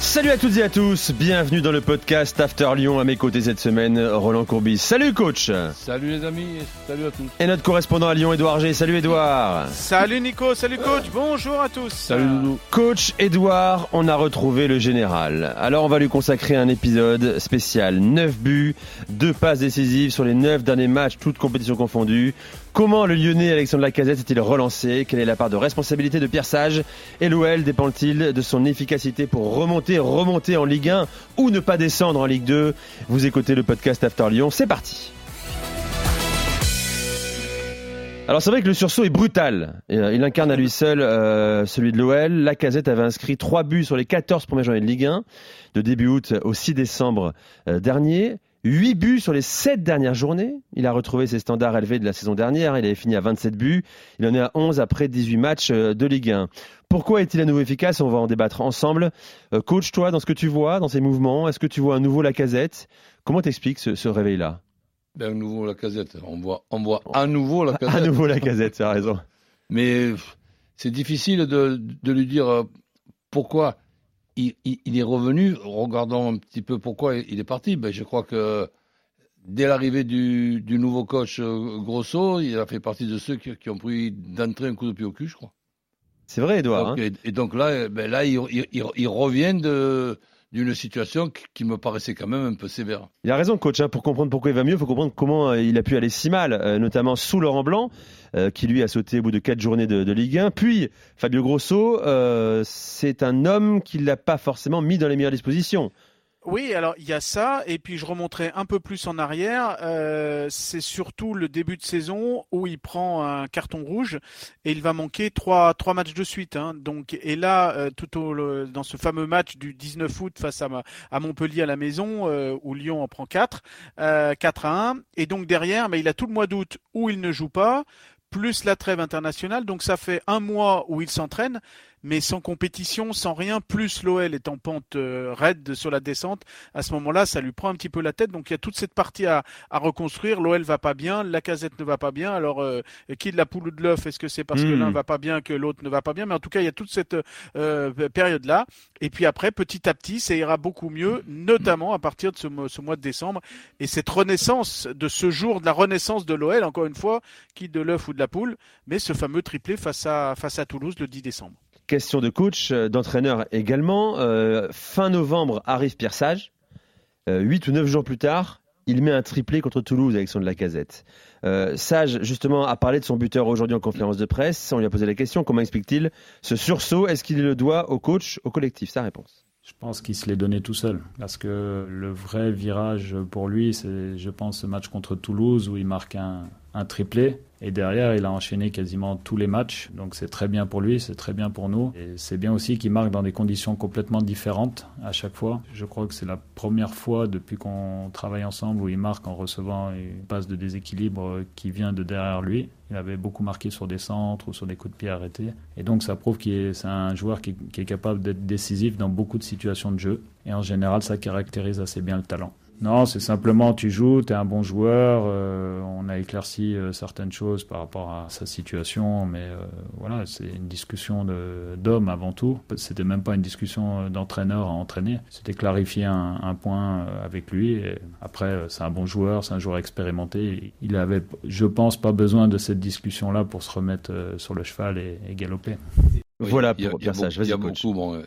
Salut à toutes et à tous, bienvenue dans le podcast After Lyon. À mes côtés cette semaine, Roland Courbis. Salut coach Salut les amis, et salut à tous. Et notre correspondant à Lyon, Édouard G. Salut Édouard Salut Nico, salut coach, bonjour à tous. Salut Doudou. Coach Édouard, on a retrouvé le général. Alors on va lui consacrer un épisode spécial. 9 buts, 2 passes décisives sur les 9 derniers matchs, toutes compétitions confondues. Comment le Lyonnais Alexandre Lacazette s'est-il relancé? Quelle est la part de responsabilité de Pierre Sage? Et l'OL dépend-il de son efficacité pour remonter, remonter en Ligue 1 ou ne pas descendre en Ligue 2 Vous écoutez le podcast After Lyon, c'est parti alors c'est vrai que le sursaut est brutal. Euh, Il incarne à lui seul euh, celui de l'OL. Lacazette avait inscrit 3 buts sur les 14 premières journées de Ligue 1, de début août au 6 décembre euh, dernier. 8 buts sur les 7 dernières journées. Il a retrouvé ses standards élevés de la saison dernière. Il avait fini à 27 buts. Il en est à 11 après 18 matchs euh, de Ligue 1. Pourquoi est-il à nouveau efficace? On va en débattre ensemble. Euh, coach, toi, dans ce que tu vois, dans ces mouvements, est-ce que tu vois un nouveau Lacazette? Comment t'expliques ce, ce réveil-là? Ben, à nouveau la casette. On voit, on voit à nouveau la casette. À nouveau Lacazette, tu as raison. Mais c'est difficile de, de lui dire euh, pourquoi il, il- il est revenu. Regardons un petit peu pourquoi il est parti. Ben, je crois que dès l'arrivée du, du nouveau coach euh, Grosso, il a fait partie de ceux qui, qui ont pris d'entrée un coup de pied au cul, je crois. C'est vrai, Edouard. Donc, hein et, et donc là, ben là il, il, il- il revient de- d'une situation qui, me paraissait quand même un peu sévère. Il a raison, coach. hein. Pour comprendre pourquoi il va mieux, il faut comprendre comment euh, il a pu aller si mal, euh, notamment sous Laurent Blanc, euh, qui lui a sauté au bout de quatre journées de, Ligue 1. Puis Fabio Grosso, c'est un homme qui l'a pas forcément mis dans les meilleures dispositions. Oui, alors il y a ça, et puis je remonterai un peu plus en arrière. euh, c'est surtout le début de saison où il prend un carton rouge et il va manquer trois, trois matchs de suite. hein. Donc, et là, euh, tout au, dans ce fameux match du 19 août face à, Montpellier à la maison, euh, où Lyon en prend 4, euh, 4 à 1. Et donc derrière, mais il a tout le mois d'août où il ne joue pas, plus la trêve internationale. Donc ça fait un mois où il s'entraîne mais sans compétition, sans rien, plus l'OL est en pente euh, raide sur la descente, à ce moment-là, ça lui prend un petit peu la tête. Donc il y a toute cette partie à, à reconstruire. L'OL va pas bien, la casette ne va pas bien. Alors, euh, qui de la poule ou de l'œuf Est-ce que c'est parce que Hmm. l'un va pas bien que l'autre ne va pas bien? Mais en tout cas, il y a toute cette euh, période-là. Et puis après, petit à petit, ça ira beaucoup mieux, notamment à partir de ce, ce mois de décembre. Et cette renaissance de ce jour, de la renaissance de l'OL, encore une fois, qui de l'œuf ou de la poule, mais ce fameux triplé face à, face à Toulouse le 10 décembre. Question de coach, euh, d'entraîneur également. Euh, fin novembre arrive Pierre Sage. Euh, Huit ou neuf jours plus tard, il met un triplé contre Toulouse avec son de la casette. Euh, Sage, justement, a parlé de son buteur aujourd'hui en conférence de presse. On lui a posé la question comment explique-t-il ce sursaut? Est-ce qu'il le doit au coach, au collectif? Sa réponse. Je pense qu'il se l'est donné tout seul. Parce que le vrai virage pour lui, c'est, je pense, ce match contre Toulouse où il marque un triplé. Et derrière, il a enchaîné quasiment tous les matchs. Donc c'est très bien pour lui, c'est très bien pour nous. Et c'est bien aussi qu'il marque dans des conditions complètement différentes à chaque fois. Je crois que c'est la première fois depuis qu'on travaille ensemble où il marque en recevant une passe de déséquilibre qui vient de derrière lui. Il avait beaucoup marqué sur des centres ou sur des coups de pied arrêtés. Et donc ça prouve est, c'est un joueur qui est capable d'être décisif dans beaucoup de situations de jeu. Et en général, ça caractérise assez bien le talent. Non, c'est simplement tu joues, tu es un bon joueur. euh, on a éclairci euh, certaines choses par rapport à sa situation, mais euh, voilà, c'est une discussion de- d'homme avant tout. C'était même pas une discussion d'entraîneur à entraîner. C'était clarifier un, un point euh, avec lui. Et après, euh, c'est un bon joueur, c'est un joueur expérimenté. Il avait, je pense, pas besoin de cette discussion-là pour se remettre euh, sur le cheval et, et galoper. Voilà Il y a- pour il y a beaucoup- Il y a beaucoup, bon,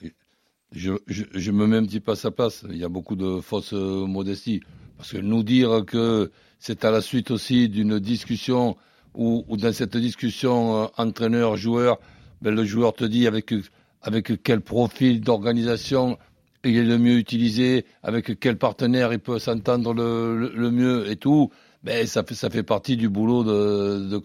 je, me mets un petit peu à sa place. Il y a beaucoup de fausses euh, modesties. Parce que nous dire que c'est à la suite aussi d'une discussion où dans cette discussion euh, entraîneur-joueur, ben, le joueur te dit avec, quel profil d'organisation il est le mieux utilisé, avec quel partenaire il peut s'entendre le, mieux et tout. Ben, ça fait ça fait partie du boulot de, de.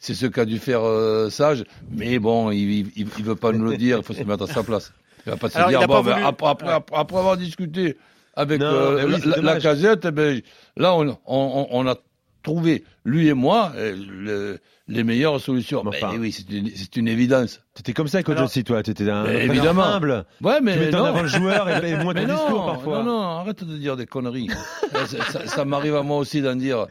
C'est, ce qu'a dû faire euh, Sage, mais bon, il, il veut pas nous le dire. Il faut se mettre à sa place. Il va pas se Alors, il dire a bon, pas ben, voulu- après, après, Ouais. après, après avoir discuté avec Non, euh, oui, la, casette, eh ben, là on, on, on a trouver, lui et moi, le- les meilleures solutions. Mais oui, c'est une, c'est une évidence. T'étais comme ça, coach Alors- aussi, toi. T'étais un évidemment. humble. Ouais, mais tu mettais en non. avant le joueur et, et moins non, discours parfois. non, non, arrête de dire des conneries. Ça ça- ça m'arrive à moi aussi d'en dire.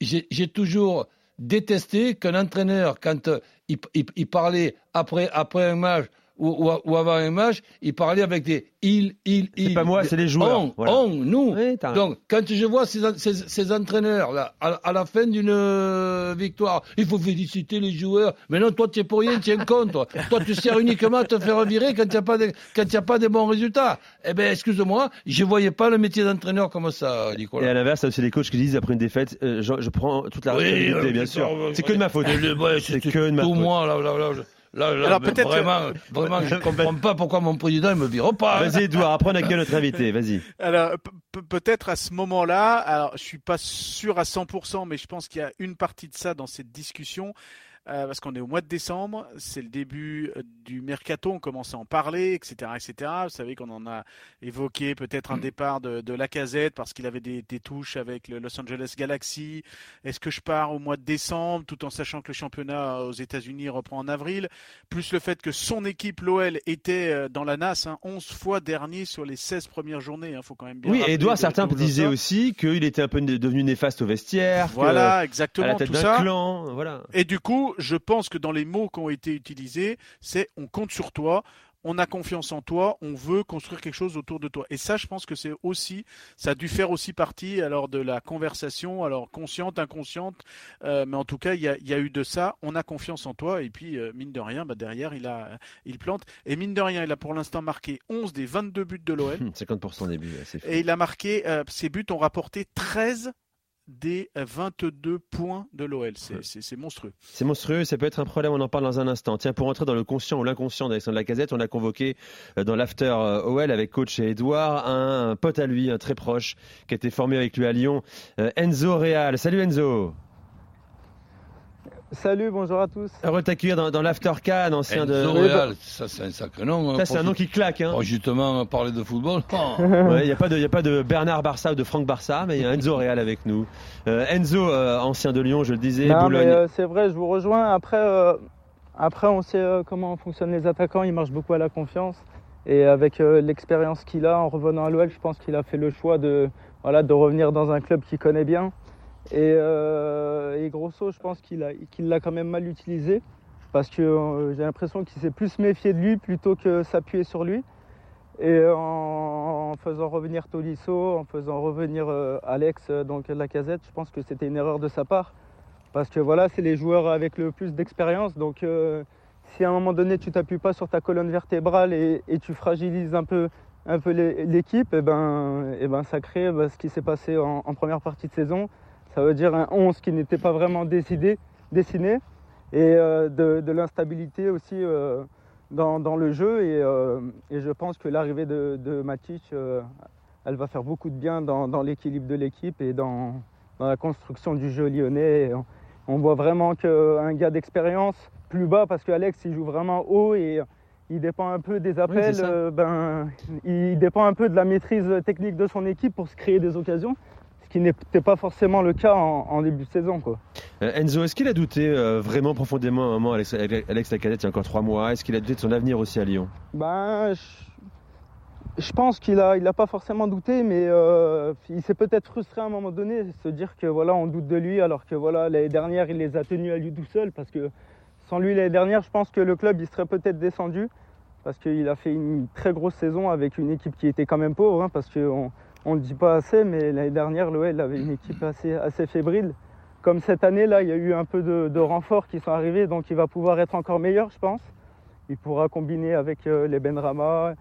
J'ai toujours détesté qu'un entraîneur, quand euh, il, il- il parlait après, après un match ou, ou- ou avant un match, il parlait avec des il, il, il. C'est pas moi, c'est les joueurs. On, Voilà. on, nous. Oui, Donc, quand je vois ces, ces, ces entraîneurs-là, à, à la fin d'une euh, victoire, il faut féliciter les joueurs. Mais non, toi, tu es pour rien, tu es contre. toi, tu sers uniquement à te faire virer quand il n'y a, pas de- quand il y a pas de bons résultats. Eh ben, excuse-moi, je voyais pas le métier d'entraîneur comme ça, Et à Nicolas. l'inverse, aussi les coachs qui disent après une défaite, euh, je, je prends toute la Oui, responsabilité, euh, bien sûr. C'est que de ma faute. C'est c'est que de ma tout faute. moi, là, là, là, là, là, là, Alors, peut-être, vraiment, vraiment, je comprends pas pourquoi mon président il me vire pas. hein. Vas-y, Edouard, apprends à gueule notre invité. Vas-y. Alors pe- pe- peut-être à ce moment-là, alors je suis pas sûr à 100%, mais je pense qu'il y a une partie de ça dans cette discussion. Euh, parce qu'on est au mois de décembre, c'est le début euh, du mercato, on commence à en parler, etc., etc. Vous savez qu'on en a évoqué peut-être un départ de, de Lacazette parce qu'il avait des, des touches avec le Los Angeles Galaxy. Est-ce que je pars au mois de décembre, tout en sachant que le championnat aux États-Unis reprend en avril, plus le fait que son équipe, l'OL, était euh, dans la NAS, hein, 11 fois dernier sur les 16 premières journées. Il faut quand même bien Oui, Edouard, certains disaient aussi qu'il était un peu devenu néfaste au vestiaire. Voilà, à la exactement, tête tout ça. clan. Voilà. Et du coup, je pense que dans les mots qui ont été utilisés, c'est on compte sur toi, on a confiance en toi, on veut construire quelque chose autour de toi. Et ça, je pense que c'est aussi, ça a dû faire aussi partie alors de la conversation, alors consciente, inconsciente, euh, mais en tout cas, il y a, il y a eu de ça. On a confiance en toi, et puis euh, mine de rien, bah, derrière, il a, il plante. Et mine de rien, il a pour l'instant marqué 11 des 22 buts de l'OL. Hum, 50% des buts, c'est. Et il a marqué, euh, ses buts ont rapporté 13 des euh, 22 points de l'OL. C'est monstrueux. C'est monstrueux, ça peut être un problème, on en parle dans un instant. Tiens, pour entrer dans le conscient ou l'inconscient d'Alexandre Lacazette, on a convoqué euh, dans l'after euh, OL avec coach et Edouard un pote à lui, un très proche, qui a été formé avec lui à Lyon, euh, Enzo Real. Salut Enzo Salut, bonjour à tous. Heureux de t'accueillir dans, dans l'after Cannes, ancien de... Enzo bah- Real, ça c'est un sacré nom. hein, Ça, c'est un nom qui claque. Hein. pour justement parler de football. Oh. Il n'y a, pas de- y a pas de Bernard Barça ou de Franck Barça, mais il y a Enzo Real avec nous. Euh, Enzo, euh, ancien de Lyon, je le disais, Non, Boulogne. mais euh, c'est vrai, je vous rejoins. Après, euh, après on sait euh, comment fonctionnent les attaquants. Ils marchent beaucoup à la confiance. Et avec euh, l'expérience qu'il a en revenant à l'OL, je pense qu'il a fait le choix de, voilà, de revenir dans un club qu'il connaît bien. Et, euh, et Grosso, je pense qu'il l'a quand même mal utilisé. Parce que euh, j'ai l'impression qu'il s'est plus méfié de lui plutôt que s'appuyer sur lui. Et en, faisant revenir Tolisso, en faisant revenir euh, Alex, euh, donc la casette, je pense que c'était une erreur de sa part. Parce que voilà, c'est les joueurs avec le plus d'expérience. Donc si à un moment donné tu t'appuies pas sur ta colonne vertébrale et, tu fragilises un peu, l'équipe, et ben, et ben ça crée bah, ce qui s'est passé en première partie de saison. Ça veut dire un 11 qui n'était pas vraiment décidé, dessiné et euh, de, de l'instabilité aussi euh, dans, dans le jeu. Et, euh, et je pense que l'arrivée de, de Matic, elle va faire beaucoup de bien dans, dans l'équilibre de l'équipe et dans, dans la construction du jeu lyonnais. On, on voit vraiment qu'un gars d'expérience, plus bas, parce qu'Alex, il joue vraiment haut et il dépend un peu des appels, ben, il dépend un peu de la maîtrise technique de son équipe pour se créer des occasions, qui n'était pas forcément le cas en, en début de saison. Quoi. Euh, Enzo, est-ce qu'il a douté euh, vraiment profondément à un moment, Alex, Alex Lacazette, il y a encore trois mois? Est-ce qu'il a douté de son avenir aussi à Lyon? Ben, je, je pense qu'il a, il a pas forcément douté, mais euh, il s'est peut-être frustré à un moment donné, se dire que voilà, on doute de lui, alors que voilà, l'année dernière, il les a tenus à lui tout seul, parce que sans lui l'année dernière, je pense que le club, il serait peut-être descendu, parce qu'il a fait une très grosse saison avec une équipe qui était quand même pauvre, hein, parce qu'on on le dit pas assez, mais l'année dernière, l'OL avait une équipe assez, assez fébrile. Comme cette année, là, il y a eu un peu de, de renforts qui sont arrivés, donc il va pouvoir être encore meilleur, je pense. Il pourra combiner avec euh, les Benrama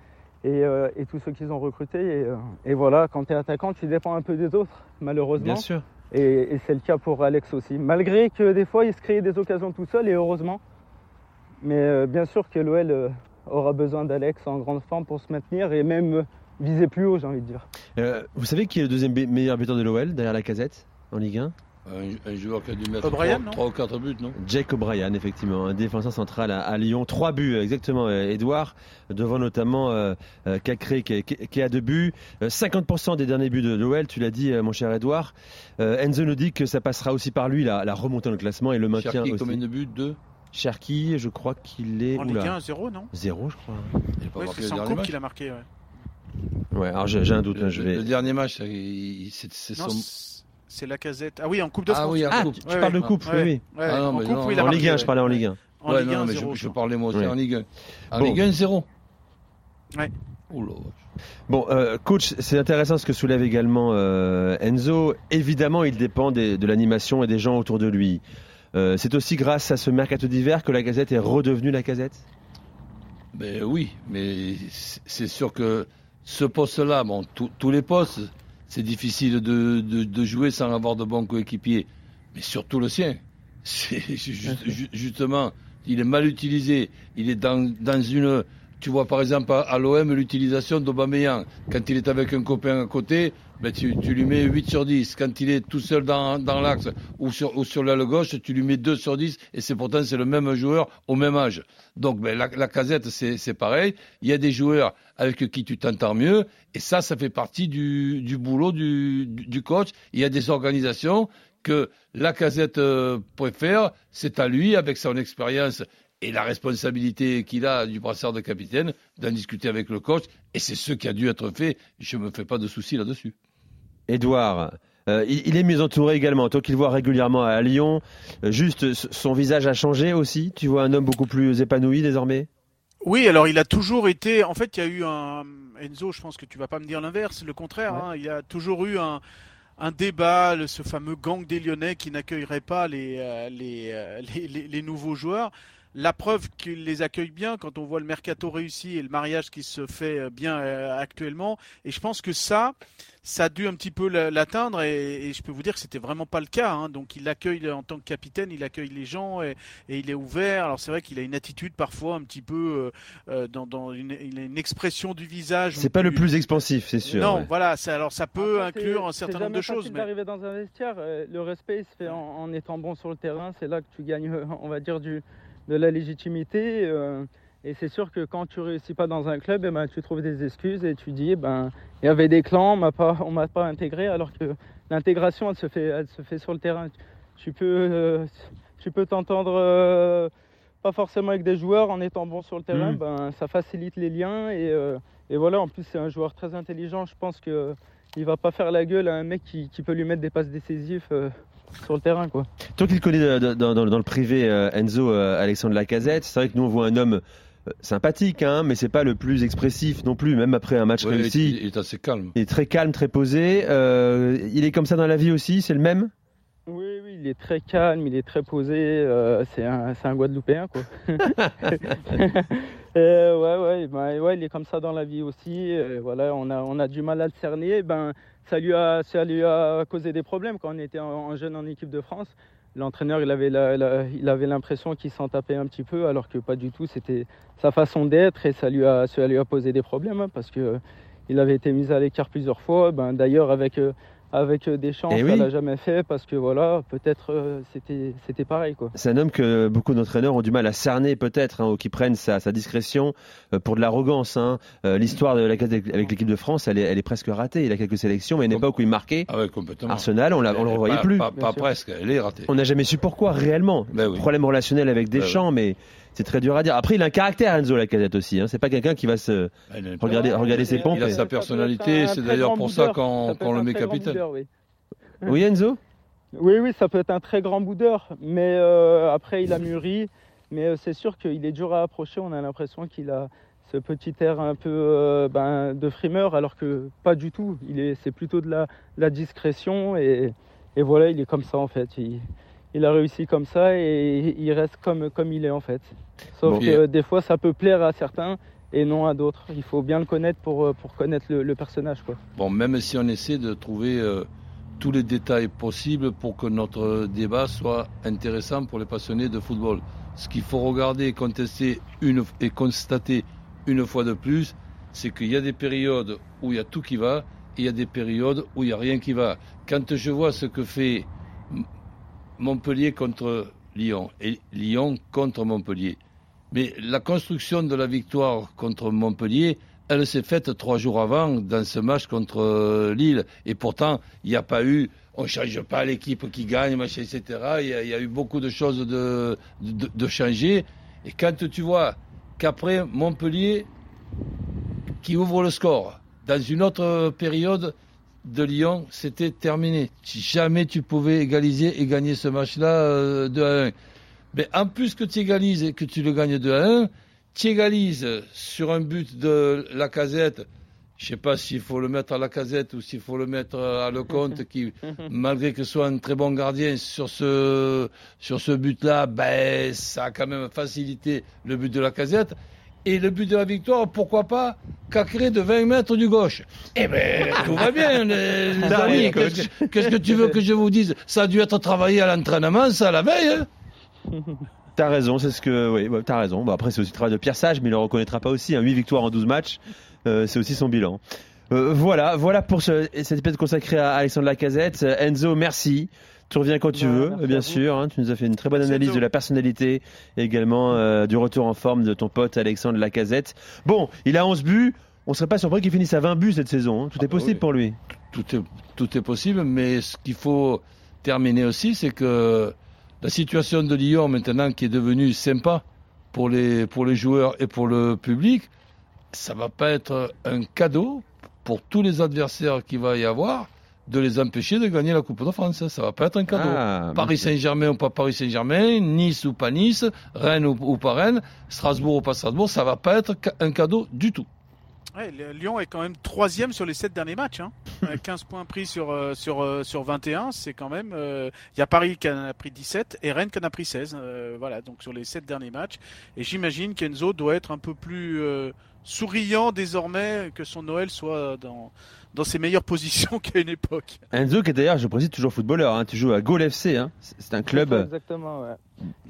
et, euh, et tous ceux qu'ils ont recrutés. Et, euh, et voilà, quand tu es attaquant, tu dépends un peu des autres, malheureusement. Bien sûr. Et, et c'est le cas pour Alex aussi. Malgré que des fois, il se crée des occasions tout seul, et heureusement. Mais bien sûr que l'OL aura besoin d'Alex en grande forme pour se maintenir et même viser plus haut, j'ai envie de dire. Euh, vous savez qui est le deuxième meilleur buteur de l'OL derrière la casette en Ligue 1 Un, un joueur qui a dû mettre O'Brien, non? 3 ou 4 buts, non? Jake O'Brien, effectivement, un défenseur central à, à Lyon. Trois buts, exactement, euh, Edouard, devant notamment euh, euh, Cacré qui, qui- qui a deux buts. Euh, 50% des derniers buts de l'OL, tu l'as dit, euh, mon cher Edouard. Euh, Enzo nous dit que ça passera aussi par lui, la, la remontée dans le classement et le maintien Cherki, aussi. combien de buts? Deux? Cherki, je crois qu'il est. En oula, Ligue 1, 0, non? Zéro, je crois. Il Oui, c'est le en dernier coupe match qu'il a marqué. ouais. Ouais, alors j'ai j'ai un doute, le, hein, je vais. le dernier match, c'est- il- c'est c'est Non, son. c'est- c'est la casette. Ah oui, en Coupe de Ah France. oui, en Ah, coupe. tu Ouais, parles de coupe, Ouais. oui, Ah non, en mais coupe, non, oui, il a En marqué, Ligue 1, ouais. je parlais en Ligue 1. En ouais, Ligue non, 1, mais 0, je, parlais moi aussi Ouais. en Ligue 1. En Bon. Ligue 1, 0. Ouais. Oula. Bon, euh, coach, c'est intéressant ce que soulève également euh, Enzo. Évidemment, il dépend des- de l'animation et des gens autour de lui. Euh, c'est aussi grâce à ce mercato d'hiver que la Gazette est redevenue la Gazette? Ben oui, mais c'est c'est sûr que ce poste-là, bon, tous- tous les postes, c'est difficile de, de- de jouer sans avoir de bons coéquipiers, mais surtout le sien. C'est ju- ju- justement, il est mal utilisé. Il est dans, dans une. Tu vois par exemple à, l'OM l'utilisation d'Aubameyang. Quand il est avec un copain à côté, ben tu, lui mets 8 sur 10. Quand il est tout seul dans, l'axe ou sur, ou l'aile gauche, tu lui mets 2 sur 10 et c'est pourtant c'est le même joueur au même âge. Donc ben, la, la casette c'est pareil. Il y a des joueurs avec qui tu t'entends mieux et ça ça fait partie du, boulot du, du, du coach. Il y a des organisations que la casette euh, préfère, c'est à lui avec son expérience et la responsabilité qu'il a du brassard de capitaine d'en discuter avec le coach et c'est ce qui a dû être fait. Je me fais pas de soucis là-dessus. Edouard, euh, il, il est mieux entouré également. Toi qui le vois régulièrement à Lyon, euh, juste son visage a changé aussi. Tu vois un homme beaucoup plus épanoui désormais? Oui, alors il a toujours été. En fait, il y a eu un. Enzo, je pense que tu vas pas me dire l'inverse, le contraire. hein. il y a toujours eu un, un débat, le- ce fameux gang des Lyonnais qui n'accueillerait pas les, euh, les, euh, les, les- les nouveaux joueurs. La preuve qu'il les accueille bien quand on voit le mercato réussi et le mariage qui se fait euh, bien euh, actuellement. Et je pense que ça, ça a dû un petit peu la- l'atteindre. Et, et je peux vous dire que c'était vraiment pas le cas. hein. Donc il l'accueille en tant que capitaine, il accueille les gens et, et il est ouvert. Alors c'est vrai qu'il a une attitude parfois un petit peu euh, dans, dans une, il a une expression du visage. C'est pas le plus expansif, c'est sûr. Non, ouais. voilà. c'est- Alors ça peut Après, c'est- inclure un c'est certain nombre de choses. Mais... d'arriver dans un vestiaire. Le respect il se fait en, en étant bon sur le terrain. C'est là que tu gagnes, on va dire, du, de la légitimité. euh, et c'est sûr que quand tu réussis pas dans un club, eh ben, tu trouves des excuses et tu dis, eh ben, il y avait des clans, on m'a pas, on m'a pas intégré, alors que l'intégration, elle se fait, elle se fait sur le terrain. Tu peux, euh, tu peux t'entendre. euh, pas forcément avec des joueurs en étant bon sur le terrain, Mhm. ben, ça facilite les liens et, euh, et voilà. En plus, c'est un joueur très intelligent. Je pense que il va pas faire la gueule à un mec qui, qui peut lui mettre des passes décisives sur le terrain, quoi. Toi qui le connais dans, dans- dans le privé, euh, Enzo, euh, Alexandre Lacazette, c'est vrai que nous on voit un homme euh, sympathique, hein, mais c'est pas le plus expressif non plus, même après un match Ouais, réussi. il, il est assez calme. Il est très calme, très posé. Euh, il est comme ça dans la vie aussi, c'est le même? Oui, oui, il est très calme, il est très posé. euh, c'est un, Guadeloupéen, quoi. Euh, ouais, ouais, ben, ouais, il est comme ça dans la vie aussi. voilà, on a, on a du mal à le cerner. Ben, ça lui a, a causé des problèmes quand on était en, jeune en équipe de France. L'entraîneur, il avait l'impression qu'il s'en tapait un petit peu, alors que pas du tout. C'était sa façon d'être et ça lui a, ça lui a posé des problèmes hein, parce que euh, il avait été mis à l'écart plusieurs fois. Ben, d'ailleurs, avec euh, avec euh, Deschamps, Eh ça oui. l'a jamais fait parce que voilà, peut-être euh, c'était c'était pareil quoi. C'est un homme que beaucoup d'entraîneurs ont du mal à cerner peut-être, hein, ou qui prennent sa, sa discrétion euh, pour de l'arrogance. hein. Euh, L'histoire de Lacazette avec l'équipe de France, elle est, elle est presque ratée. Il a quelques sélections, mais à une époque où il marquait, Ah ouais. Arsenal, on ne le revoyait Pas- plus. Pas, presque, elle est ratée. On n'a jamais su pourquoi réellement. Ben oui. Problème relationnel avec Ben Deschamps, mais c'est très dur à dire. Après, il a un caractère, Enzo Lacazette aussi. Hein. C'est pas quelqu'un qui va se est- regarder, regarder ses pompes. Il a sa personnalité, c'est d'ailleurs pour ça qu'on le met capitaine. boudeur, oui. Oui, Enzo? Oui, oui, ça peut être un très grand boudeur, mais euh, après il a mûri. Mais euh, c'est sûr qu'il est dur à approcher. On a l'impression qu'il a ce petit air un peu euh, ben, de frimeur, alors que pas du tout. Il est, c'est plutôt de la, la discrétion et, et voilà, il est comme ça en fait. Il, il a réussi comme ça et il reste comme, comme il est en fait. Sauf Bon. que euh, des fois, ça peut plaire à certains et non à d'autres. Il faut bien le connaître pour, euh, pour connaître le, le personnage, quoi. Bon, même si on essaie de trouver euh, tous les détails possibles pour que notre débat soit intéressant pour les passionnés de football. Ce qu'il faut regarder et contester une, et constater une fois de plus, c'est qu'il y a des périodes où il y a tout qui va et il y a des périodes où il n'y a rien qui va. Quand je vois ce que fait Montpellier contre Lyon et Lyon contre Montpellier. Mais la construction de la victoire contre Montpellier, elle s'est faite trois jours avant dans ce match contre euh, Lille. Et pourtant, il n'y a pas eu, on ne change pas l'équipe qui gagne, machin, etc. Il y, a, eu beaucoup de choses de, de, de changer. Et quand tu vois qu'après Montpellier, qui ouvre le score, dans une autre période de Lyon, c'était terminé. Si jamais tu pouvais égaliser et gagner ce match-là euh, 2 à 1. Mais en plus que tu égalises et que tu le gagnes 2 à 1, tu égalises sur un but de la casette. Je sais pas s'il faut le mettre à la casette ou s'il faut le mettre à Lecomte, qui, malgré que ce soit un très bon gardien sur ce, sur ce but-là, ben, ça a quand même facilité le but de la casette. Et le but de la victoire, pourquoi pas Cacré de 20 mètres du gauche. Eh ben, tout va bien, les, les amis. Qu'est-ce que- tu veux que je vous dise? Ça a dû être travaillé à l'entraînement, ça, la veille. hein T'as raison, c'est ce que. Oui, ouais, t'as raison. Bon, après, c'est aussi le travail de Pierre Sage, mais il le reconnaîtra pas aussi. Hein. 8 victoires en 12 matchs, euh, c'est aussi son bilan. Euh, voilà, voilà pour ce, cet épisode consacré à Alexandre Lacazette. Euh, Enzo, merci. Tu reviens quand tu veux, bien sûr. hein. tu nous as fait une très bonne analyse de la personnalité et également euh, du retour en forme de ton pote Alexandre Lacazette. Bon, il a 11 buts. On serait pas surpris qu'il finisse à 20 buts cette saison. hein. Tout Ah est bah possible oui. pour lui. tout est, tout est possible, mais ce qu'il faut terminer aussi, c'est que la situation de Lyon maintenant qui est devenue sympa pour les, pour les joueurs et pour le public, ça va pas être un cadeau pour tous les adversaires qu'il va y avoir de les empêcher de gagner la Coupe de France. Ça va pas être un cadeau. Ah, Paris Saint-Germain ou pas Paris Saint-Germain, Nice ou pas Nice, Rennes ou, ou pas Rennes, Strasbourg ou pas Strasbourg, ça va pas être un cadeau du tout. Ouais, Lyon est quand même troisième sur les sept derniers matchs. Hein. Euh, 15 points pris sur, euh, sur, euh, sur 21. C'est quand même. euh, Il y a Paris qui en a pris 17 et Rennes qui en a pris 16. euh, voilà, donc sur les sept derniers matchs. Et j'imagine qu'Enzo doit être un peu plus euh, souriant désormais que son Noël soit dans, dans ses meilleures positions qu'à une époque. Enzo, qui est d'ailleurs, je précise, toujours footballeur. hein. Tu joues à Gaulle FC. hein. C'est un club. Exactement, ouais.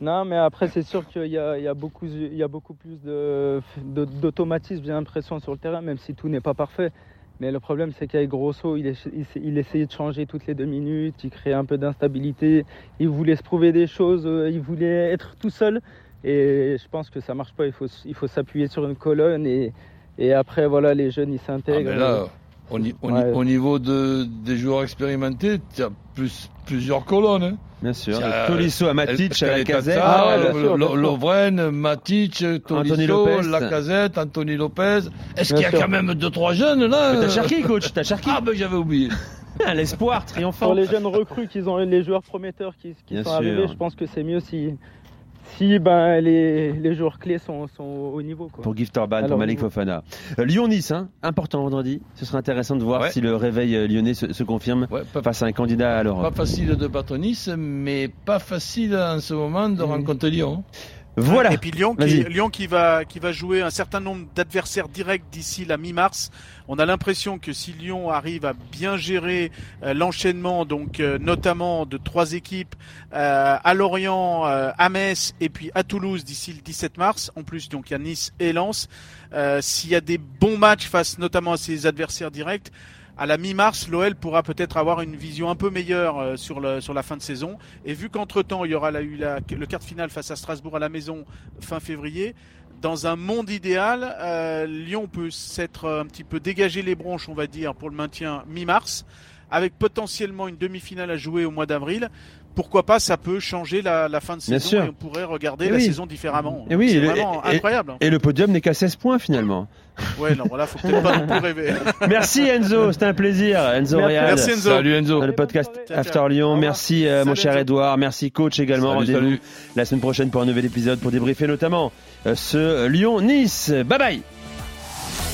Non, mais après, c'est sûr qu'il y a, il y, a beaucoup, il y a beaucoup plus de- de- d'automatisme, j'ai l'impression, sur le terrain, même si tout n'est pas parfait. Mais le problème, c'est qu'avec Grosso, il, est- il, il essayait de changer toutes les deux minutes, il créait un peu d'instabilité, il voulait se prouver des choses, euh, il voulait être tout seul. Et je pense que ça marche pas, il faut, il faut s'appuyer sur une colonne et, et après, voilà, les jeunes, ils Ah, s'intègrent. mais là, au, au ni- Ouais. au niveau de, des joueurs expérimentés, tu as plus, plusieurs colonnes. hein. Bien sûr. Tolisso à Matic, à la casette. Ah sûr. Lovren, Matic, Anthony Tolisso. Lacazette, Anthony Lopez. Est-ce qu'il y a sûr. quand même deux, trois jeunes là T'as Cherki, coach. T'as Cherki. Ah ben j'avais oublié. L'espoir triomphant. Pour les jeunes recrues qui ont les joueurs prometteurs qui, sont sûr. arrivés, je pense que c'est mieux si, si ben, les, les joueurs clés sont, sont au niveau. Quoi. Pour Gift Orban, pour Malik niveau. Fofana. Euh, Lyon-Nice, hein, important vendredi. Ce sera intéressant de voir Ouais. si le réveil euh, lyonnais se, se confirme Ouais, pas, face à un candidat à pas l'Europe. facile de battre Nice, mais pas facile en ce moment de Mhm. rencontrer Lyon. Voilà. Et puis Lyon, qui, Lyon qui va qui va jouer un certain nombre d'adversaires directs d'ici la mi-mars. On a l'impression que si Lyon arrive à bien gérer euh, l'enchaînement, donc euh, notamment de trois équipes euh, à Lorient, euh, à Metz et puis à Toulouse d'ici le 17 mars. En plus, donc il y a Nice et Lens. Euh, S'il y a des bons matchs face notamment à ses adversaires directs. À la mi-mars, l'OL pourra peut-être avoir une vision un peu meilleure euh, sur, la fin de saison. Et vu qu'entre-temps, il y aura eu le quart de finale face à Strasbourg à la maison fin février, dans un monde idéal, euh, Lyon peut s'être un petit peu dégagé les bronches, on va dire, pour le maintien mi-mars, avec potentiellement une demi-finale à jouer au mois d'avril. Pourquoi pas, ça peut changer la, la fin de Bien saison sûr. et on pourrait regarder Et la oui. saison différemment. Et oui, C'est vraiment et- incroyable. Et le podium n'est qu'à 16 points finalement. Ouais, non, voilà, faut peut-être pas non plus rêver. Merci Enzo, c'était un plaisir. Enzo Merci. Real. Merci Enzo. Salut Enzo. Dans le podcast. After Ciao, Lyon. Merci euh, mon cher. Edouard. Merci coach également. Salut, Rendez-vous salut. la semaine prochaine pour un nouvel épisode pour débriefer notamment euh, ce Lyon-Nice. Bye bye.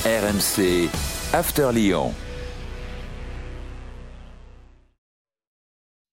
RMC After Lyon.